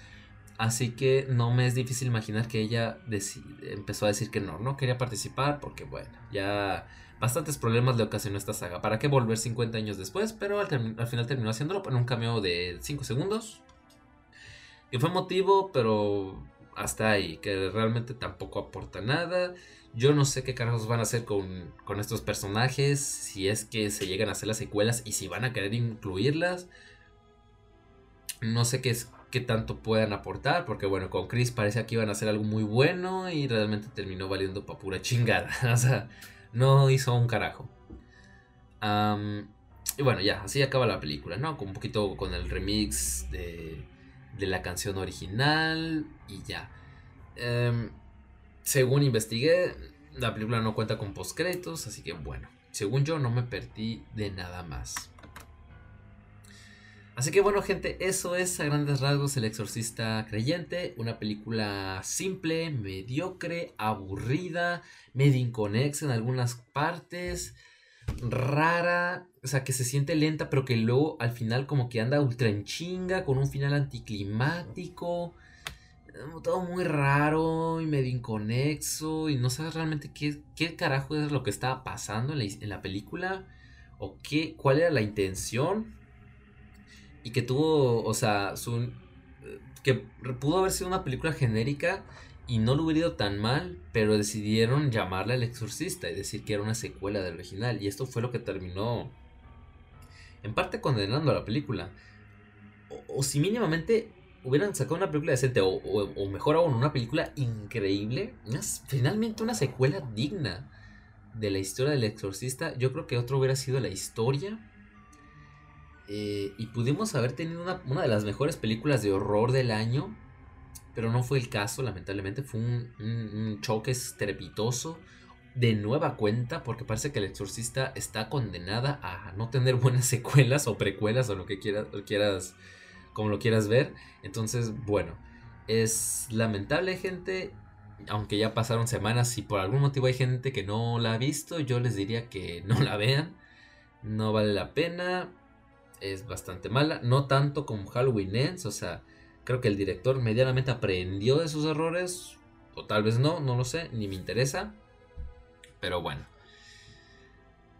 Así que no me es difícil imaginar que ella empezó a decir que no, no quería participar porque bueno, ya bastantes problemas le ocasionó esta saga. ¿Para qué volver 50 años después? Pero al, final terminó haciéndolo en un cameo de 5 segundos. Que fue motivo, pero hasta ahí, que realmente tampoco aporta nada. Yo no sé qué carajos van a hacer con, estos personajes, si es que se llegan a hacer las secuelas y si van a querer incluirlas. No sé qué, es, qué tanto puedan aportar, porque bueno, con Chris parece que iban a hacer algo muy bueno y realmente terminó valiendo pa' pura chingada. o sea, no hizo un carajo. y bueno, ya, así acaba la película, ¿no? Con un poquito con el remix de, la canción original y ya. Em, según investigué, la película no cuenta con postcréditos, así que bueno, según yo no me perdí de nada más. Así que bueno gente, eso es a grandes rasgos El Exorcista Creyente, una película simple, mediocre, aburrida, medio inconexa en algunas partes, rara, o sea que se siente lenta pero que luego al final como que anda ultra en chinga con un final anticlimático todo muy raro y medio inconexo y no sabes realmente qué, qué carajo es lo que estaba pasando en la, película o qué, cuál era la intención y que tuvo, o sea, su, que pudo haber sido una película genérica y no lo hubiera ido tan mal, pero decidieron llamarla El Exorcista y decir que era una secuela del original y esto fue lo que terminó en parte condenando a la película. O, si mínimamente hubieran sacado una película decente o, o, mejor aún una película increíble, finalmente una secuela digna de la historia del exorcista, yo creo que otro hubiera sido la historia. Eh, y pudimos haber tenido una, de las mejores películas de horror del año, pero no fue el caso, lamentablemente. Fue un, choque estrepitoso de nueva cuenta, porque parece que el exorcista está condenada a no tener buenas secuelas o precuelas o lo que quieras, quieras como lo quieras ver. Entonces, bueno, es lamentable, gente. Aunque ya pasaron semanas y por algún motivo hay gente que no la ha visto, yo les diría que no la vean. No vale la pena. Es bastante mala. No tanto como Halloween Ends. O sea, creo que el director medianamente aprendió de sus errores. O tal vez no, no lo sé, ni me interesa. Pero bueno.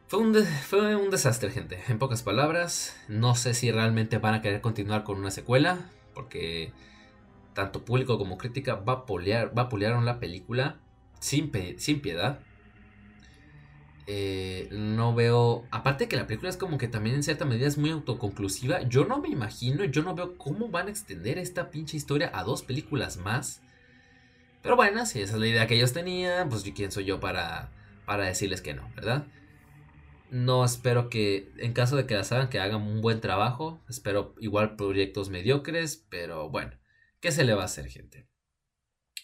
Fue un, fue un desastre, gente. En pocas palabras, no sé si realmente van a querer continuar con una secuela, porque tanto público como crítica vapulearon la película sin, sin piedad. Eh, no veo. Aparte que la película es como que también en cierta medida es muy autoconclusiva. Yo no me imagino, yo no veo cómo van a extender esta pinche historia a dos películas más. Pero bueno, si esa es la idea que ellos tenían, pues quién soy yo para, para decirles que no, ¿verdad? No espero que, en caso de que las hagan, que hagan un buen trabajo. Espero igual proyectos mediocres, pero bueno, ¿qué se le va a hacer, gente?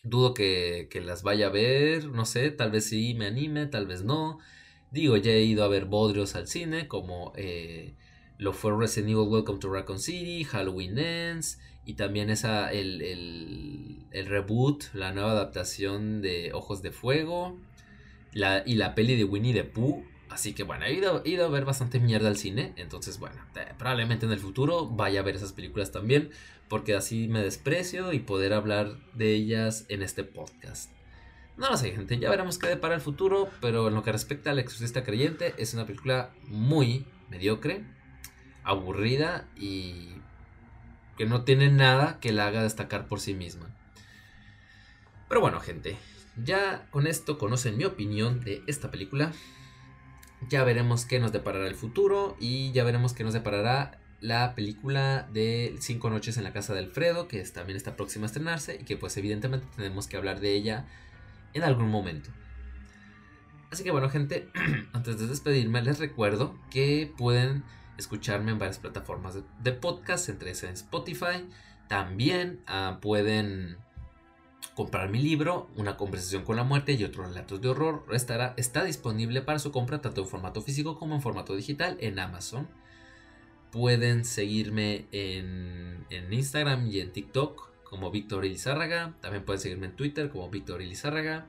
Dudo que, las vaya a ver, no sé, tal vez sí me anime, tal vez no. Digo, ya he ido a ver bodrios al cine, como eh, lo fue Resident Evil Welcome to Raccoon City, Halloween Ends, y también esa, el, el, el reboot, la nueva adaptación de Ojos de Fuego, la, y la peli de Winnie the Pooh Así que bueno, he ido, a ver bastante mierda al cine. Entonces, bueno, probablemente en el futuro vaya a ver esas películas también. Porque así me desprecio y poder hablar de ellas en este podcast. No lo sé, gente. Ya veremos qué para el futuro. Pero en lo que respecta al exorcista creyente, es una película muy mediocre, aburrida y que no tiene nada que la haga destacar por sí misma. Pero bueno, gente. Ya con esto conocen mi opinión de esta película. Ya veremos qué nos deparará el futuro y ya veremos qué nos deparará la película de Cinco noches en la casa de Alfredo, que también está próxima a estrenarse y que pues evidentemente tenemos que hablar de ella en algún momento. Así que bueno gente, antes de despedirme les recuerdo que pueden escucharme en varias plataformas de, podcast, entre esas en Spotify. También ah, pueden comprar mi libro, Una conversación con la muerte y otros relatos de horror. Estará, está disponible para su compra tanto en formato físico como en formato digital en Amazon. Pueden seguirme en, Instagram y en TikTok como Víctor Ilizárraga. También pueden seguirme en Twitter como Víctor Ilizárraga.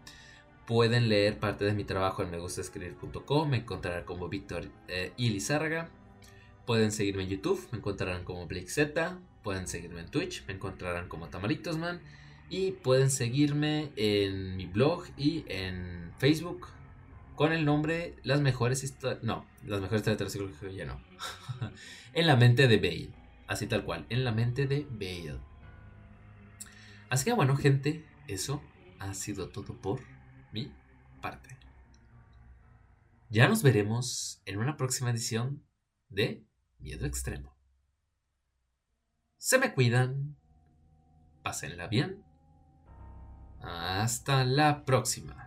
Pueden leer parte de mi trabajo en megustascribir.com. Me encontrarán como Víctor eh, Ilizárraga. Pueden seguirme en YouTube. Me encontrarán como Blake Z. Pueden seguirme en Twitch. Me encontrarán como Tamaritosman. Y pueden seguirme en mi blog y en Facebook con el nombre Las mejores historias. No, las mejores historias de ya no. en la mente de Bale. Así tal cual, en la mente de Bale. Así que bueno, gente, eso ha sido todo por mi parte. Ya nos veremos en una próxima edición de Miedo Extremo. Se me cuidan. Pásenla bien. Hasta la próxima.